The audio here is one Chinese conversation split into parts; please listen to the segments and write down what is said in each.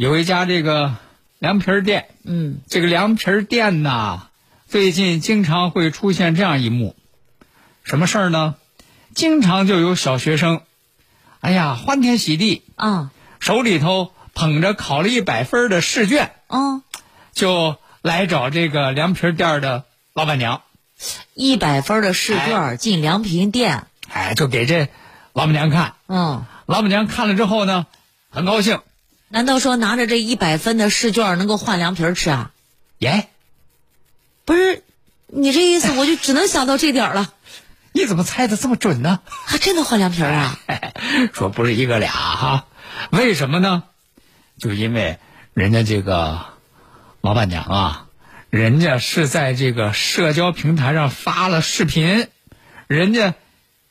有一家这个凉皮儿店，嗯，这个凉皮儿店呐，最近经常会出现这样一幕，什么事儿呢？经常就有小学生，哎呀，欢天喜地，啊，手里头捧着考了一百分的试卷，嗯，就来找这个凉皮儿店的老板娘，一百分的试卷进凉皮店，哎，就给这老板娘看。嗯，老板娘看了之后呢，很高兴，难道说拿着这一百分的试卷能够换凉皮儿吃啊？耶，不是，你这意思 我就只能想到这点儿了，你怎么猜的这么准呢？还真能换凉皮儿啊？说不是一个俩哈，为什么呢？就因为人家这个老板娘啊，人家是在这个社交平台上发了视频，人家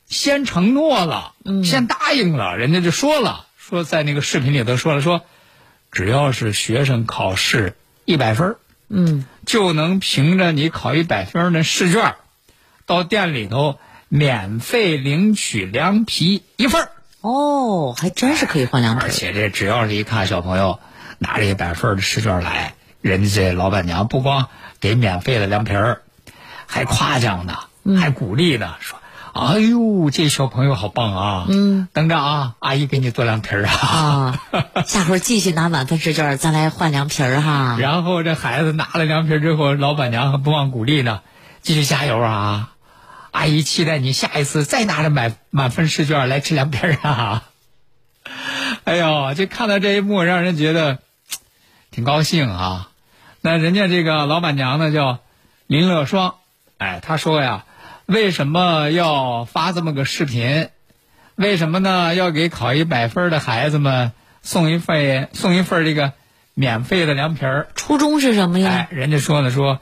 先承诺了，先答应了，人家就说了，说在那个视频里头说了，说只要是学生考试一百分儿嗯，就能凭着你考一百分的试卷，到店里头免费领取凉皮一份儿。哦，还真是可以换凉皮儿。而且这只要是一看小朋友拿着一百份的试卷来，人家这老板娘不光给免费的凉皮儿，还夸奖呢，还鼓励呢，说：“哎呦，这小朋友好棒啊！嗯，等着啊，阿姨给你做凉皮儿啊。啊，下回继续拿满分试卷，咱来换凉皮儿哈。然后这孩子拿了凉皮儿之后，老板娘还不忘鼓励呢，继续加油啊！阿姨期待你下一次再拿着满满分试卷来吃凉皮儿啊！哎呦，这看到这一幕，让人觉得 挺高兴啊。那人家这个老板娘呢叫林乐双，哎，她说呀，为什么要发这么个视频？为什么呢？要给考一百分的孩子们送一份送一份这个免费的凉皮儿？初衷是什么呀？哎，人家说呢，说，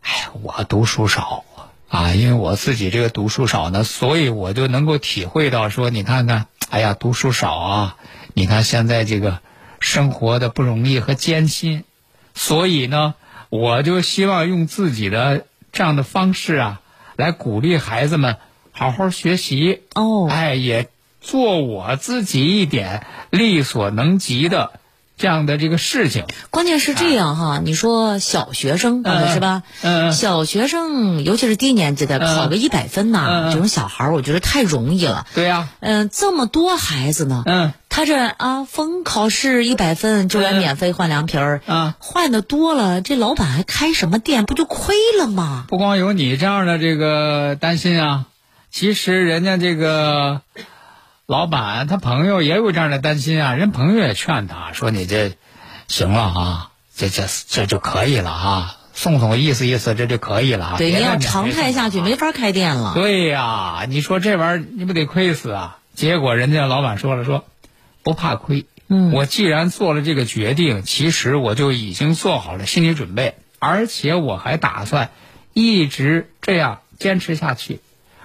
哎，我读书少啊，因为我自己这个读书少呢，所以我就能够体会到说，你看看，哎呀，读书少啊，你看现在这个生活的不容易和艰辛，所以呢，我就希望用自己的这样的方式啊，来鼓励孩子们好好学习。哦哎，也做我自己一点力所能及的这样的这个事情。关键是这样哈，你说小学生是吧？嗯嗯小学生尤其是低年级的，嗯考个一百分呐，这种小孩儿我觉得太容易了。对呀、嗯、这么多孩子呢，嗯他这啊，逢考试一百分就来免费换凉皮儿，啊，换的多了，这老板还开什么店，不就亏了吗？不光有你这样的这个担心啊，其实人家这个老板他朋友也有这样的担心啊，人朋友也劝他说：“你这行了啊，这这这就可以了啊，送送意思意思，这就可以了啊。”对，你要常态下去，没法开店了。对呀，你说这玩意儿你不得亏死啊？结果人家老板说了说，不怕亏。嗯我既然做了这个决定，其实我就已经做好了心理准备，而且我还打算一直这样坚持下去。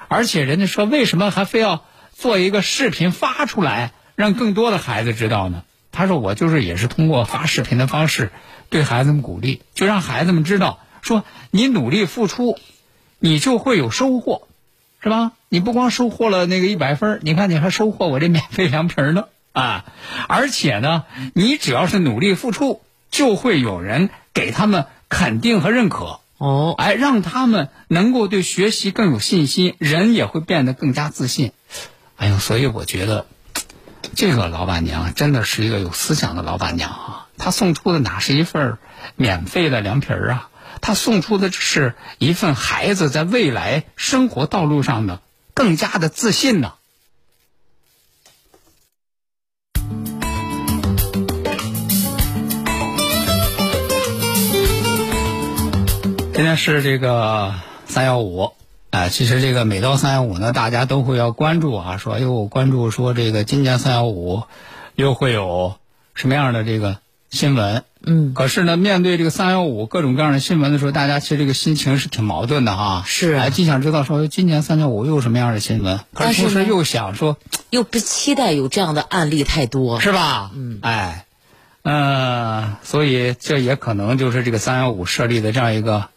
而且人家说，为什么还非要做一个视频发出来，让更多的孩子知道呢？他说，我就是也是通过发视频的方式对孩子们鼓励，就让孩子们知道，说你努力付出，你就会有收获。是吧？你不光收获了那个一百分你看你还收获我这免费凉皮儿呢啊！而且呢，你只要是努力付出，就会有人给他们肯定和认可。哦，哎，让他们能够对学习更有信心，人也会变得更加自信。哎呦，所以我觉得这个老板娘真的是一个有思想的老板娘啊！她送出的哪是一份免费的凉皮儿啊？她送出的是一份孩子在未来生活道路上的更加的自信呢、今天是这个三幺五，啊，其实这个每到三幺五呢，大家都会要关注啊，说哎呦，关注说这个今年三幺五又会有什么样的这个新闻？嗯，可是呢，面对这个三幺五各种各样的新闻的时候，大家其实这个心情是挺矛盾的哈。是啊哎，既想知道说今年三幺五又有什么样的新闻，可但是同时又想说，又不期待有这样的案例太多。是吧？嗯，哎，呃，所以这也可能就是这个三幺五设立的这样一个，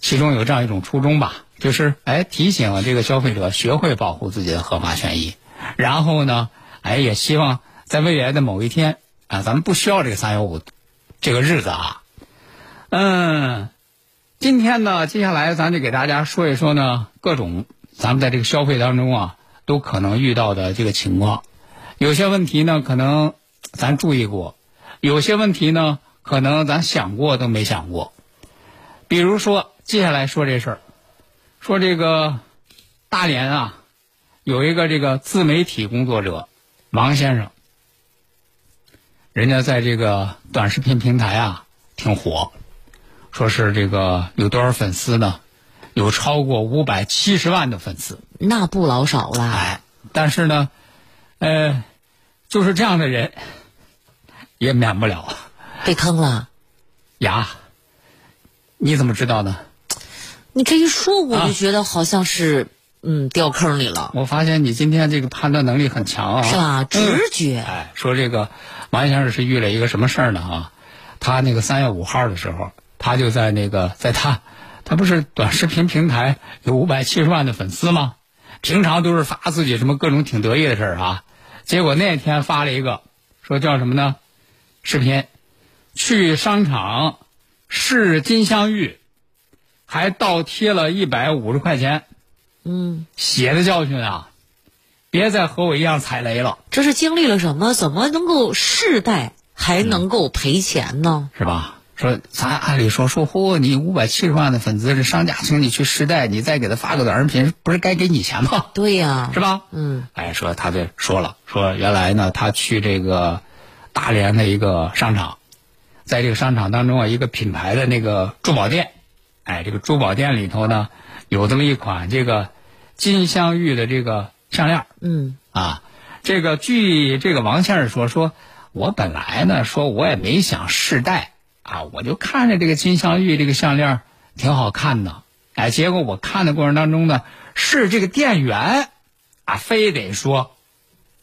其中有这样一种初衷吧，就是哎提醒这个消费者学会保护自己的合法权益，然后呢，哎也希望在未来的某一天啊，咱们不需要这个三幺五这个日子啊，嗯，今天呢，接下来咱就给大家说一说呢各种咱们在这个消费当中啊都可能遇到的这个情况。有些问题呢，可能咱注意过；有些问题呢，可能咱想过都没想过。比如说，接下来说这事儿，说这个大连啊，有一个这个自媒体工作者王先生，人家在这个短视频平台啊挺火，说是这个有多少粉丝呢？有超过五百七十万的粉丝。那不老少了。哎，但是呢，呃，就是这样的人，也免不了被坑了。呀。你怎么知道呢？你这一说，我啊就觉得好像是、嗯掉坑里了，我发现你今天这个判断能力很强啊，是吧？嗯直觉。哎，说这个王先生是遇了一个什么事儿呢？啊，他那个三月五号的时候，他就在那个在他他不是短视频平台有五百七十万的粉丝吗？平常都是发自己什么各种挺得意的事儿啊，结果那天发了一个说叫什么呢？视频去商场试金镶玉，还倒贴了一百五十块钱，嗯，血的教训啊！别再和我一样踩雷了。这是经历了什么？怎么能够世代还能够赔钱呢？是吧？说咱按理说说，嚯，你五百七十万的粉丝，这商家请你去试戴，你再给他发个短视频，不是该给你钱吗？对呀、是吧？嗯，哎，说他这说了，说原来呢，他去这个大连的一个商场，在这个商场当中啊，一个品牌的那个珠宝店，哎，这个珠宝店里头呢，有这么一款这个金镶玉的这个项链，嗯，啊，这个据这个王先生说，说我本来呢，说我也没想试戴啊，我就看着这个金镶玉这个项链挺好看的，哎，结果我看的过程当中呢，是这个店员啊，非得说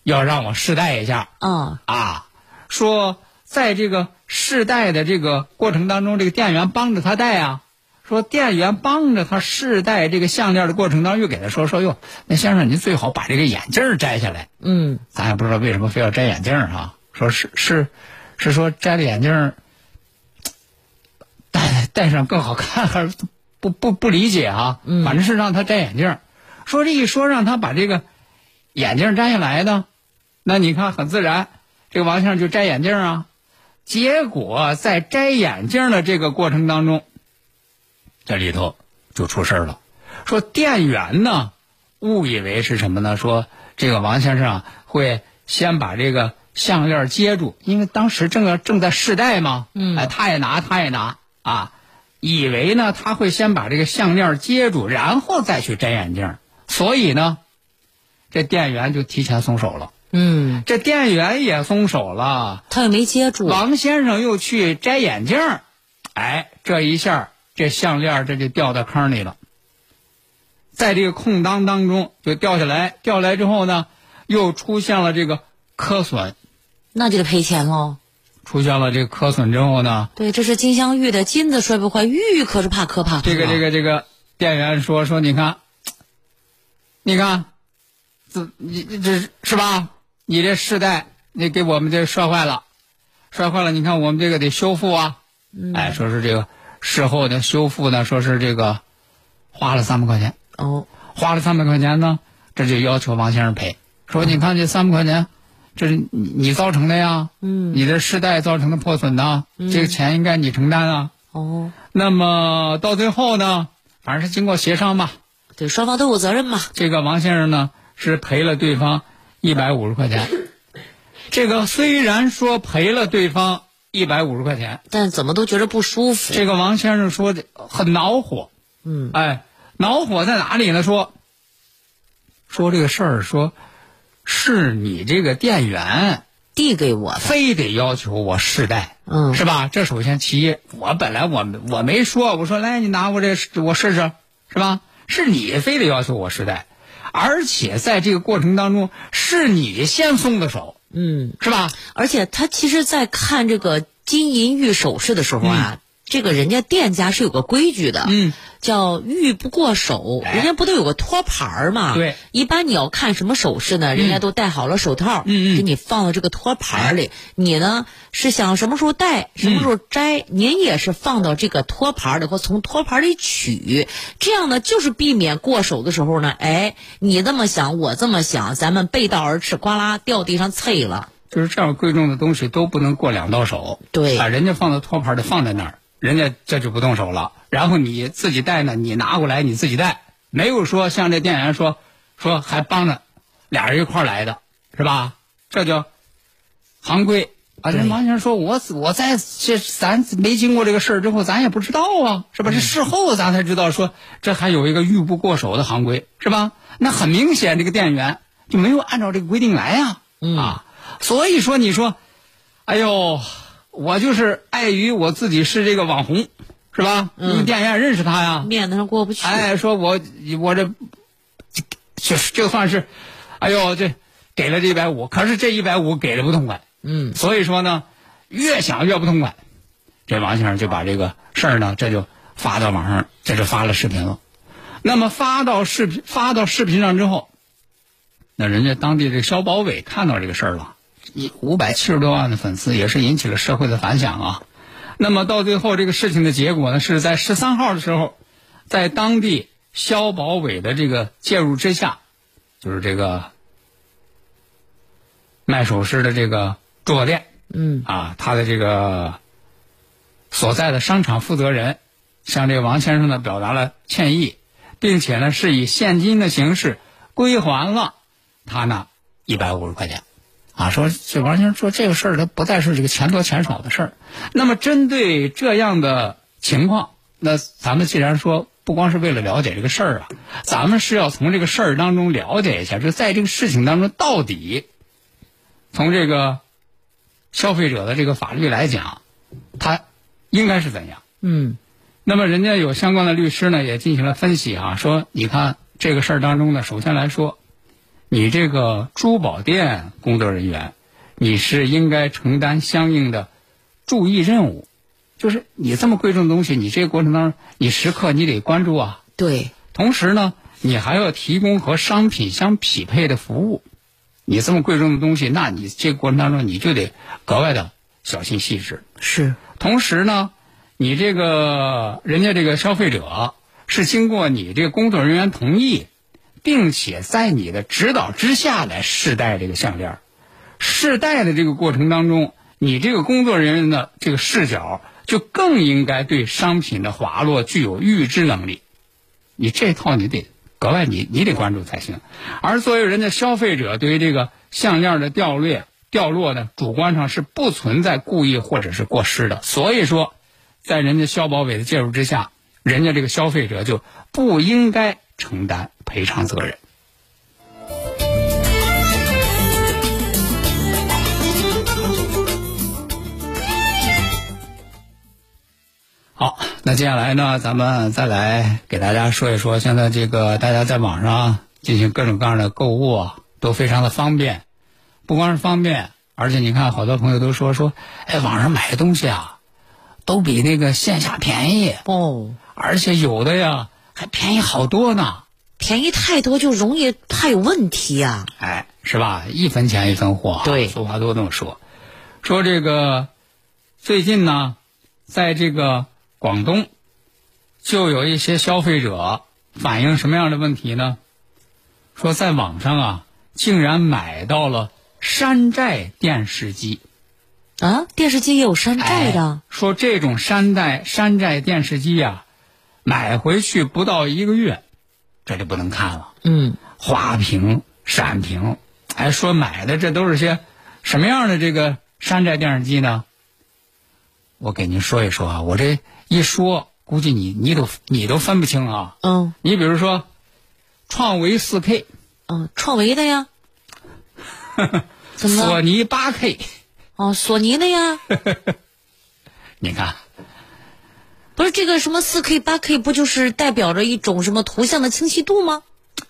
要让我试戴一下啊，啊，说在这个试戴的这个过程当中，这个店员帮着他戴啊。说店员帮着他试戴这个项链的过程当中，又给他说说哟，那先生您最好把这个眼镜儿摘下来。嗯，咱也不知道为什么非要摘眼镜儿哈、说是是是说摘了眼镜儿戴戴上更好看，还是不不不理解啊？嗯反正是让他摘眼镜儿。说这一说让他把这个眼镜儿摘下来呢，那你看很自然，这个王先生就摘眼镜儿啊。结果在摘眼镜儿的这个过程当中，这里头就出事儿了。说店员呢误以为是什么呢？说这个王先生啊会先把这个项链接住，因为当时正要正在试戴嘛，嗯哎，他也拿，他也拿啊，以为呢他会先把这个项链接住，然后再去摘眼镜，所以呢，这店员就提前松手了。嗯，这店员也松手了，他又没接住。王先生又去摘眼镜儿，哎，这一下这项链这就掉到坑里了，在这个空当当中就掉下来，掉下来之后呢，又出现了这个磕损，那就得赔钱喽。出现了这个磕损之后呢，对，这是金镶玉的，金子摔不坏，玉可是怕磕怕。这个这个这个店员说说，你看，你看，这你这是是吧？你这试戴你给我们这摔坏了，摔坏了，你看我们这个得修复啊。哎，说是这个事后的修复呢，说是这个花了三百块钱，哦，花了三百块钱呢，这就要求王先生赔。说你看这三百块钱，这是你你造成的呀，嗯，你的世代造成的破损呐，这个钱应该你承担啊。哦，那么到最后呢，反正是经过协商吧，对，双方都有责任嘛。这个王先生呢是赔了对方一百五十块钱。这个虽然说赔了对方一百五十块钱，但怎么都觉着不舒服。这个王先生说的很恼火。嗯，哎，恼火在哪里呢？说说这个事儿，说是你这个店员递给我的，非得要求我试戴，嗯是吧？这首先其一，我本来我我没说，我说来你拿过这我试试，是吧？是你非得要求我试戴，而且在这个过程当中是你先松的手，嗯，是吧？而且他其实，在看这个金银玉首饰的时候啊，这个人家店家是有个规矩的，嗯，叫玉不过手，哎人家不都有个托盘儿嘛？对，一般你要看什么首饰呢，人家都戴好了手套，嗯嗯给你放到这个托盘儿里。你呢是想什么时候戴，什么时候摘，您也是放到这个托盘儿里或从托盘儿里取，这样呢就是避免过手的时候呢，哎，你这么想，我这么想，咱们背道而驰，呱啦掉地上碎了。就是这样贵重的东西都不能过两道手。对把，人家放到托盘里放在那儿，人家这就不动手了。然后你自己带呢，你拿过来你自己带，没有说像这店员说说还帮着俩人一块儿来的，是吧？这叫行规啊。对人王先生说，我我在这咱没经过这个事儿之后，咱也不知道啊，是吧？这事后咱才知道说这还有一个玉不过手的行规，是吧？那很明显，这个店员就没有按照这个规定来呀、嗯啊，所以说你说。哎呦，我就是碍于我自己是这个网红，是吧？嗯因为店员认识他呀。面子上过不去。哎，说我我这就就算是，哎呦，这给了这一百五，可是这一百五给的不痛快。嗯，所以说呢，越想越不痛快。这王先生就把这个事儿呢，这就发到网上，这就发了视频了。那么发到视频发到视频上之后，那人家当地这消保委看到这个事儿了。一五百七十多万的粉丝也是引起了社会的反响啊。那么到最后这个事情的结果呢，是在十三号的时候，在当地消保委的这个介入之下，就是这个卖首饰的这个珠宝店，嗯啊，他的这个所在的商场负责人向这个王先生呢表达了歉意，并且呢是以现金的形式归还了他那一百五十块钱。啊，说这王先生说这个事儿，他不再是这个钱多钱少的事儿。那么针对这样的情况，那咱们既然说不光是为了了解这个事儿啊，咱们是要从这个事儿当中了解一下，就在这个事情当中到底从这个消费者的这个法律来讲，他应该是怎样？嗯那么人家有相关的律师呢，也进行了分析啊，说你看这个事儿当中呢，首先来说，你这个珠宝店工作人员，你是应该承担相应的注意任务，就是你这么贵重的东西，你这个过程当中，你时刻你得关注啊。对，同时呢，你还要提供和商品相匹配的服务。你这么贵重的东西，那你这个过程当中你就得格外的小心细致。是，同时呢，你这个人家这个消费者是经过你这个工作人员同意，并且在你的指导之下来试戴这个项链。试戴的这个过程当中，你这个工作人员的这个视角就更应该对商品的滑落具有预知能力。你这套你得格外你你得关注才行。而作为人家消费者对于这个项链的掉落掉落呢，主观上是不存在故意或者是过失的。所以说，在人家消保委的介入之下，人家这个消费者就不应该承担赔偿责任。好，那接下来呢，咱们再来给大家说一说，现在这个大家在网上进行各种各样的购物啊，都非常的方便。不光是方便，而且你看，好多朋友都说说，哎，网上买的东西啊，都比那个线下便宜，哦，而且有的呀还便宜好多呢。便宜太多就容易怕有问题呀、哎，是吧？一分钱一分货啊，对俗话都这么说。说这个最近呢，在这个广东，就有一些消费者反映什么样的问题呢？说在网上啊，竟然买到了山寨电视机。啊，电视机也有山寨的哎，说这种山寨山寨电视机呀、买回去不到一个月，这就不能看了。嗯，花屏、闪屏，还说买的这都是些什么样的这个山寨电视机呢？我给您说一说啊，我这一说，估计你你都你都分不清啊。嗯你比如说，创维四 K、嗯，创维的呀，怎么？索尼八 K，哦，索尼的呀，你看，不是这个什么四 K、八 K，不就是代表着一种什么图像的清晰度吗？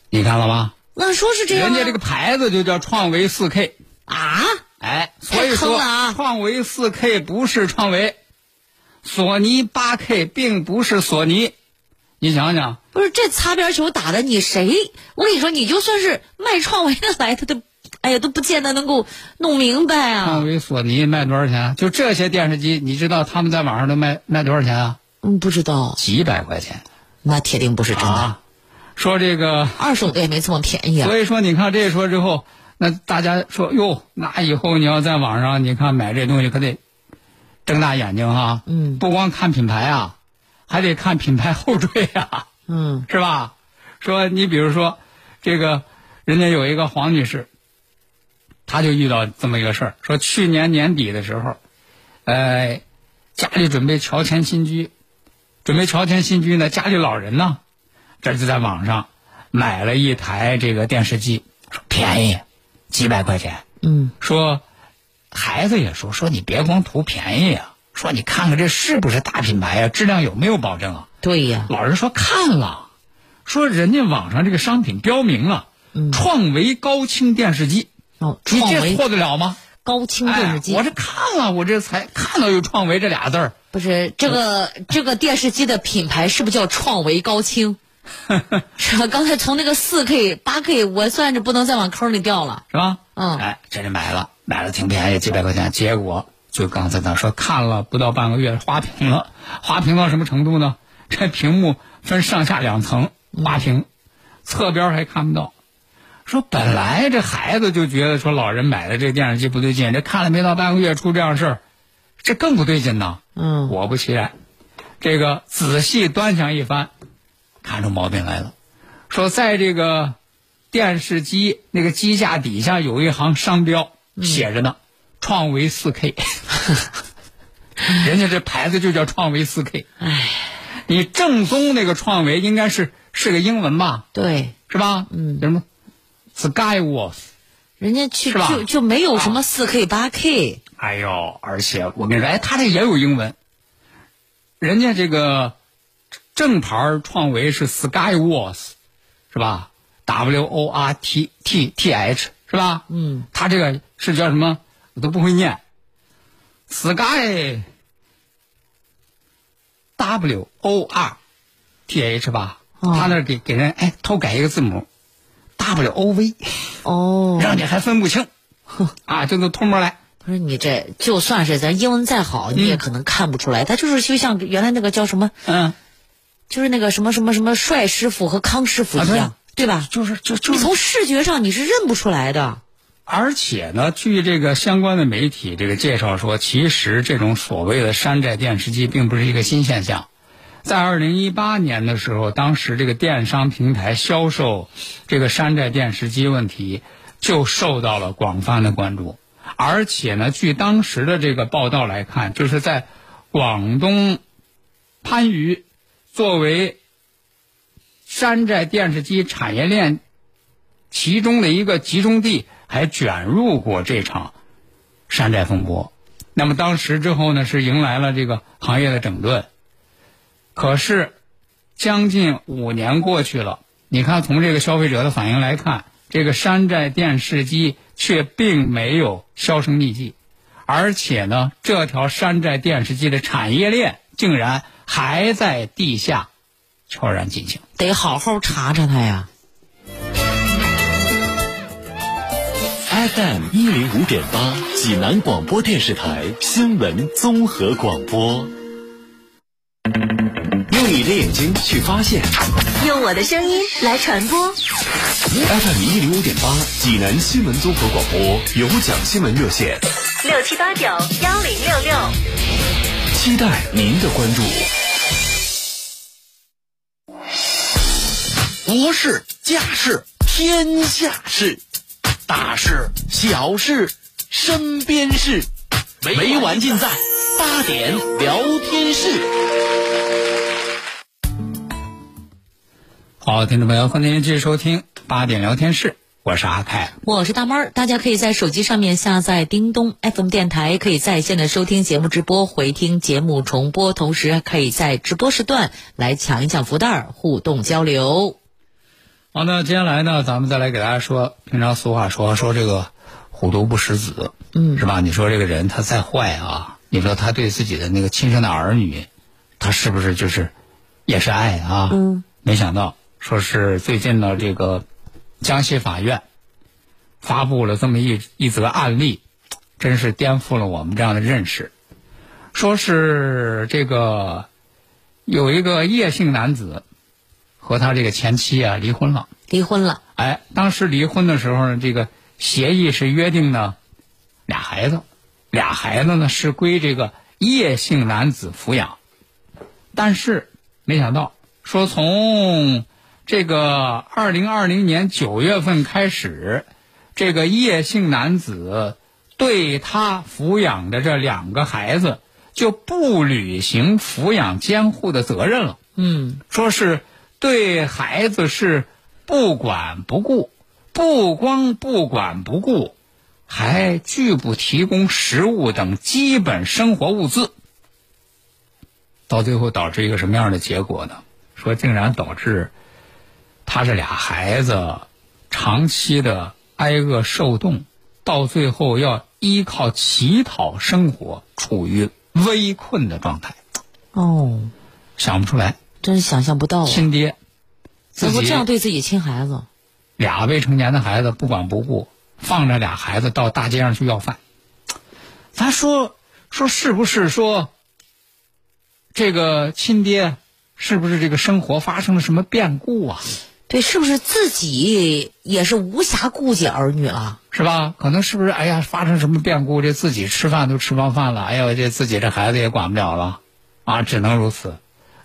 你看了吗？那说是这样、啊，人家这个牌子就叫创维四 K。啊，哎，所以说了啊创维四 K 不是创维，索尼八 K 并不是索尼，你想想，不是这擦边球打的你谁？我跟你说，你就算是卖创维的来他，都，哎呀，都不见得能够弄明白啊创。维、索尼卖多少钱？就这些电视机，你知道他们在网上都卖卖多少钱啊？嗯，不知道，几百块钱那铁定不是真的，啊！说这个，二手的也没这么便宜啊。所以说你看这说之后，那大家说哟，那以后你要在网上你看买这东西可得睁大眼睛哈，嗯不光看品牌啊，还得看品牌后缀啊。嗯是吧？说你比如说，这个人家有一个黄女士，她就遇到这么一个事儿，说去年年底的时候，呃，家里准备乔迁新居，准备乔迁新居呢，家里老人呢，这就在网上买了一台这个电视机，说便宜，几百块钱，嗯，说孩子也说说你别光图便宜啊，说你看看这是不是大品牌啊，质量有没有保证啊？对呀，老人说看了，说人家网上这个商品标明了，嗯创维高清电视机，哦，你创维这错得了吗？高清电视机，哎，我这看了，我这才看到有创维这俩字儿。不是这个 这个电视机的品牌是不是叫创维高清？是吧？刚才从那个四 K、八 K，我算是不能再往坑里掉了。是吧？嗯哎，这就买了，买了挺便宜，几百块钱。结果就刚才咱说看了不到半个月，花屏了，花屏到什么程度呢？这屏幕分上下两层花屏，侧边还看不到。说本来这孩子就觉得说老人买的这电视机不对劲，这看了没到半个月出这样事儿，这更不对劲呐。嗯，果不其然，这个仔细端详一番，看出毛病来了。说在这个电视机那个机架底下有一行商标，写着呢，创维四 K。人家这牌子就叫创维四 K。哎，你正宗那个创维应该是是个英文吧，对，是吧？嗯，叫什么？Skyworth。人家去就就没有什么四 K、八 K，哎呦，而且我跟你说，哎，他这也有英文，人家这个正牌创维是 Skyworth，是吧？W O R T T T H 是吧？嗯，他这个是叫什么？我都不会念，Sky W O R T H 吧？哦他那给给人哎偷改一个字母，W O V，哦，让你还分不清，啊，这都偷摸来。不是你这就算是咱英文再好，你也可能看不出来，他就是就像原来那个叫什么，嗯。就是那个什么什么什么帅师傅和康师傅一样，啊对吧？就是就就你从视觉上你是认不出来的。而且呢，据这个相关的媒体这个介绍说，其实这种所谓的山寨电视机并不是一个新现象。在二零一八年的时候，当时这个电商平台销售这个山寨电视机问题就受到了广泛的关注。而且呢，据当时的这个报道来看，就是在广东番禺作为山寨电视机产业链其中的一个集中地，还卷入过这场山寨风波。那么当时之后呢，是迎来了这个行业的整顿。可是，将近五年过去了，你看从这个消费者的反应来看，这个山寨电视机却并没有销声匿迹，而且呢，这条山寨电视机的产业链竟然还在地下悄然进行。得好好查查它呀。FM 一零五点八，济南广播电视台新闻综合广播。用你的眼睛去发现，用我的声音来传播。FM 一零五点八，济南新闻综合广播有奖新闻热线，六七八九幺零六六。期待您的关注。国事、家事、天下事，大事、小事、身边事，每晚尽在八点聊天室。好，听众朋友，欢迎您继续收听八点聊天室，我是阿凯。我是大妹儿，大家可以在手机上面下载叮咚 FM 电台，可以在线的收听节目直播、回听节目重播，同时可以在直播时段来抢一抢福袋儿，互动交流。好，那接下来呢，咱们再来给大家说，平常俗话说说这个虎毒不食子，嗯是吧？你说这个人他再坏啊，你说他对自己的那个亲生的儿女，他是不是就是也是爱啊？嗯，没想到说是最近呢，这个江西法院发布了这么一一则案例，真是颠覆了我们这样的认识。说是这个有一个叶姓男子和他这个前妻啊离婚了。离婚了，哎，当时离婚的时候呢，这个协议是约定呢，俩孩子，俩孩子呢是归这个叶姓男子抚养，但是没想到说从这个二零二零年九月份开始，这个叶姓男子对他抚养的这两个孩子就不履行抚养监护的责任了。嗯，说是对孩子是不管不顾，不光不管不顾，还拒不提供食物等基本生活物资。到最后导致一个什么样的结果呢？说竟然导致他这俩孩子长期的挨饿受冻，到最后要依靠乞讨生活，处于危困的状态。哦，想不出来，真是想象不到啊！亲爹怎么这样对自己亲孩子？俩未成年的孩子不管不顾，放着俩孩子到大街上去要饭。咱说说是不是说这个亲爹是不是这个生活发生了什么变故啊？对，是不是自己也是无暇顾及儿女了？是吧？可能是不是？哎呀，发生什么变故？这自己吃饭都吃不上饭了，哎呀，这自己这孩子也管不了了，啊，只能如此。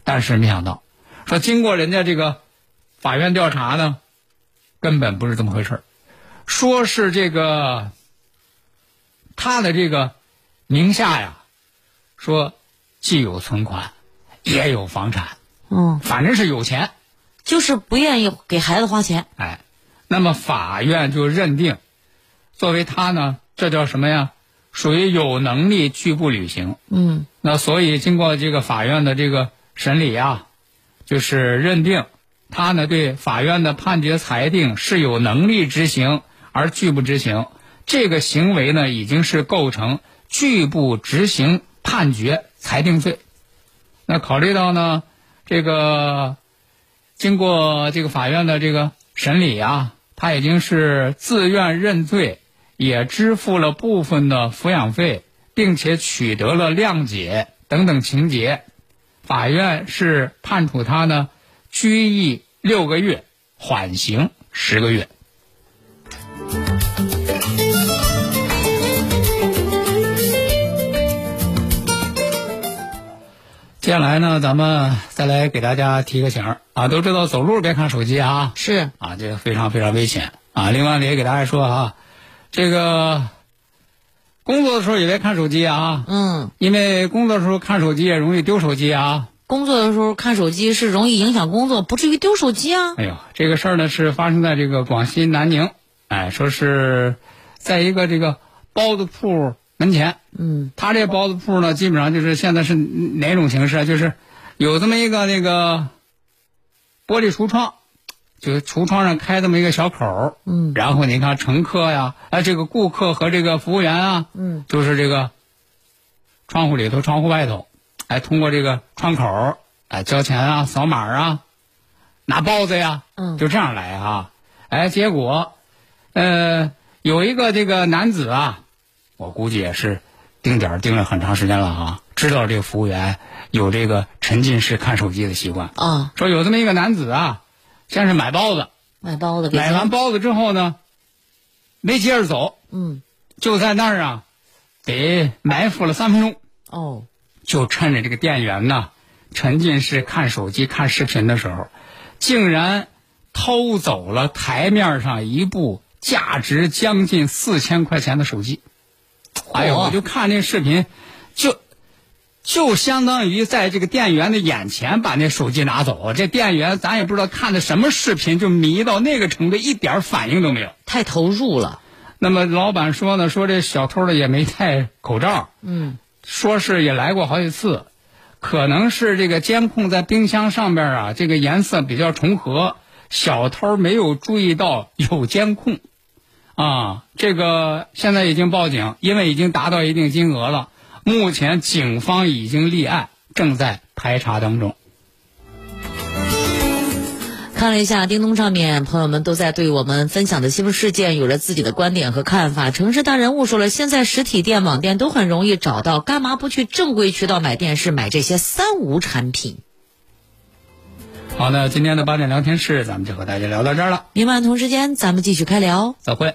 但是没想到，说经过人家这个法院调查呢，根本不是这么回事儿说是这个他的这个名下呀，说既有存款，也有房产，嗯，反正是有钱。就是不愿意给孩子花钱。哎，那么法院就认定，作为他呢，这叫什么呀？属于有能力拒不履行。嗯，那所以经过这个法院的这个审理啊，就是认定他呢对法院的判决裁定是有能力执行而拒不执行，这个行为呢已经是构成拒不执行判决裁定罪。那考虑到呢这个。经过这个法院的这个审理啊，他已经是自愿认罪，也支付了部分的抚养费，并且取得了谅解等等情节。法院是判处他呢拘役六个月，缓刑十个月。接下来呢，咱们再来给大家提个醒儿啊，都知道走路别看手机啊，是啊，这个非常非常危险啊。另外呢，也给大家说啊，这个工作的时候也别看手机啊，嗯，因为工作的时候看手机也容易丢手机啊。工作的时候看手机是容易影响工作，不至于丢手机啊。哎呦，这个事儿呢是发生在这个广西南宁，哎，说是在一个这个包子铺门前。嗯，他这包子铺呢，基本上就是现在是哪种形式啊？就是有这么一个那个玻璃橱窗，就是橱窗上开这么一个小口儿嗯。然后你看乘客呀，哎，这个顾客和这个服务员啊，嗯，就是这个窗户里头、窗户外头，哎，通过这个窗口儿，哎，交钱啊、扫码啊、拿包子呀，嗯。就这样来啊，哎，结果，呃，有一个这个男子啊，我估计也是盯点儿盯了很长时间了啊，知道这个服务员有这个沉浸式看手机的习惯，啊，说有这么一个男子啊，先是买包子，买包子买完包子之后呢，没接着走，嗯，就在那儿啊，得埋伏了三分钟，哦，就趁着这个店员呢沉浸式看手机、看视频的时候，竟然偷走了台面上一部价值将近四千块钱的手机。哎呦，我就看那视频，就就相当于在这个店员的眼前把那手机拿走。这店员咱也不知道看的什么视频，就迷到那个程度，一点反应都没有。太投入了，那么老板说呢，说这小偷的也没戴口罩，嗯，说是也来过好几次，可能是这个监控在冰箱上边啊，这个颜色比较重合，小偷没有注意到有监控，啊，这个现在已经报警，因为已经达到一定金额了，目前警方已经立案，正在排查当中。看了一下叮咚上面，朋友们都在对我们分享的新闻事件有了自己的观点和看法。城市大人物说了，现在实体店、网店都很容易找到，干嘛不去正规渠道买电视，买这些三无产品？好，那今天的八点聊天室，咱们就和大家聊到这儿了，明晚同时间咱们继续开聊。再会。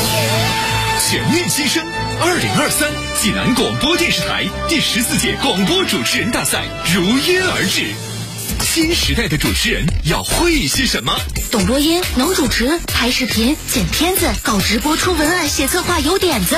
全面新生，二零二三济南广播电视台第十四届广播主持人大赛如约而至。新时代的主持人要会些什么？懂播音，能主持，拍视频，剪片子，搞直播，出文案，写策划，有点子。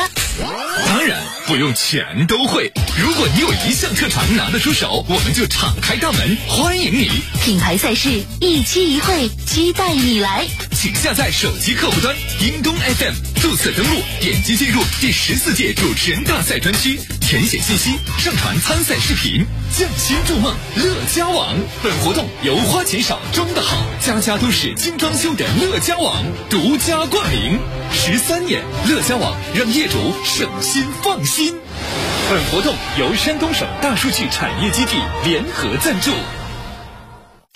当然不用全都会。如果你有一项特长拿得出手，我们就敞开大门欢迎你。品牌赛事一期一会，期待你来。请下载手机客户端叮咚 FM，注册登录，点击进入第十四届主持人大赛专区，填写信息，上传参赛视频，匠心筑梦，乐家网。本活动由花钱少装的好，家家都是精装修的乐家网独家冠名。十三年，乐家网让业主省心放心。本活动由山东省大数据产业基地联合赞助。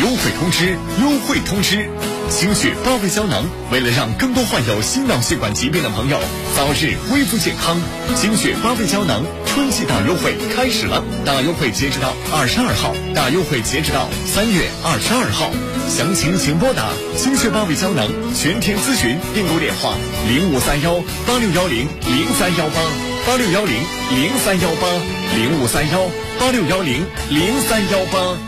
优惠通知！优惠通知！清血八味胶囊为了让更多患有心脑血管疾病的朋友早日恢复健康，清血八味胶囊春季大优惠开始了，大优惠截止到二十二号，大优惠截止到三月二十二号。详情请拨打清血八味胶囊全天咨询订购电话零五三幺八六幺零零三幺八八六幺零零三幺八零五三幺八六幺零零三幺八。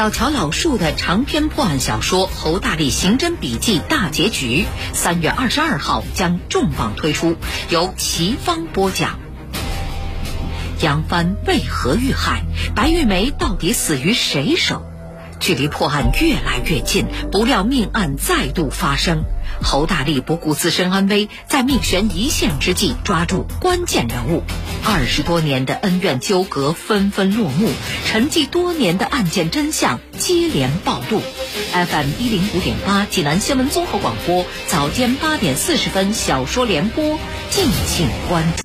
小乔老树的长篇破案小说《侯大力刑侦笔记》大结局，三月二十二号将重磅推出，由齐芳播讲。杨帆为何遇害？白玉梅到底死于谁手？距离破案越来越近，不料命案再度发生。侯大力不顾自身安危，在命悬一线之际抓住关键人物，二十多年的恩怨纠葛纷纷落幕，沉寂多年的案件真相接连暴露。FM 一零五点八，济南新闻综合广播，早间八点四十分，小说联播，敬请关注。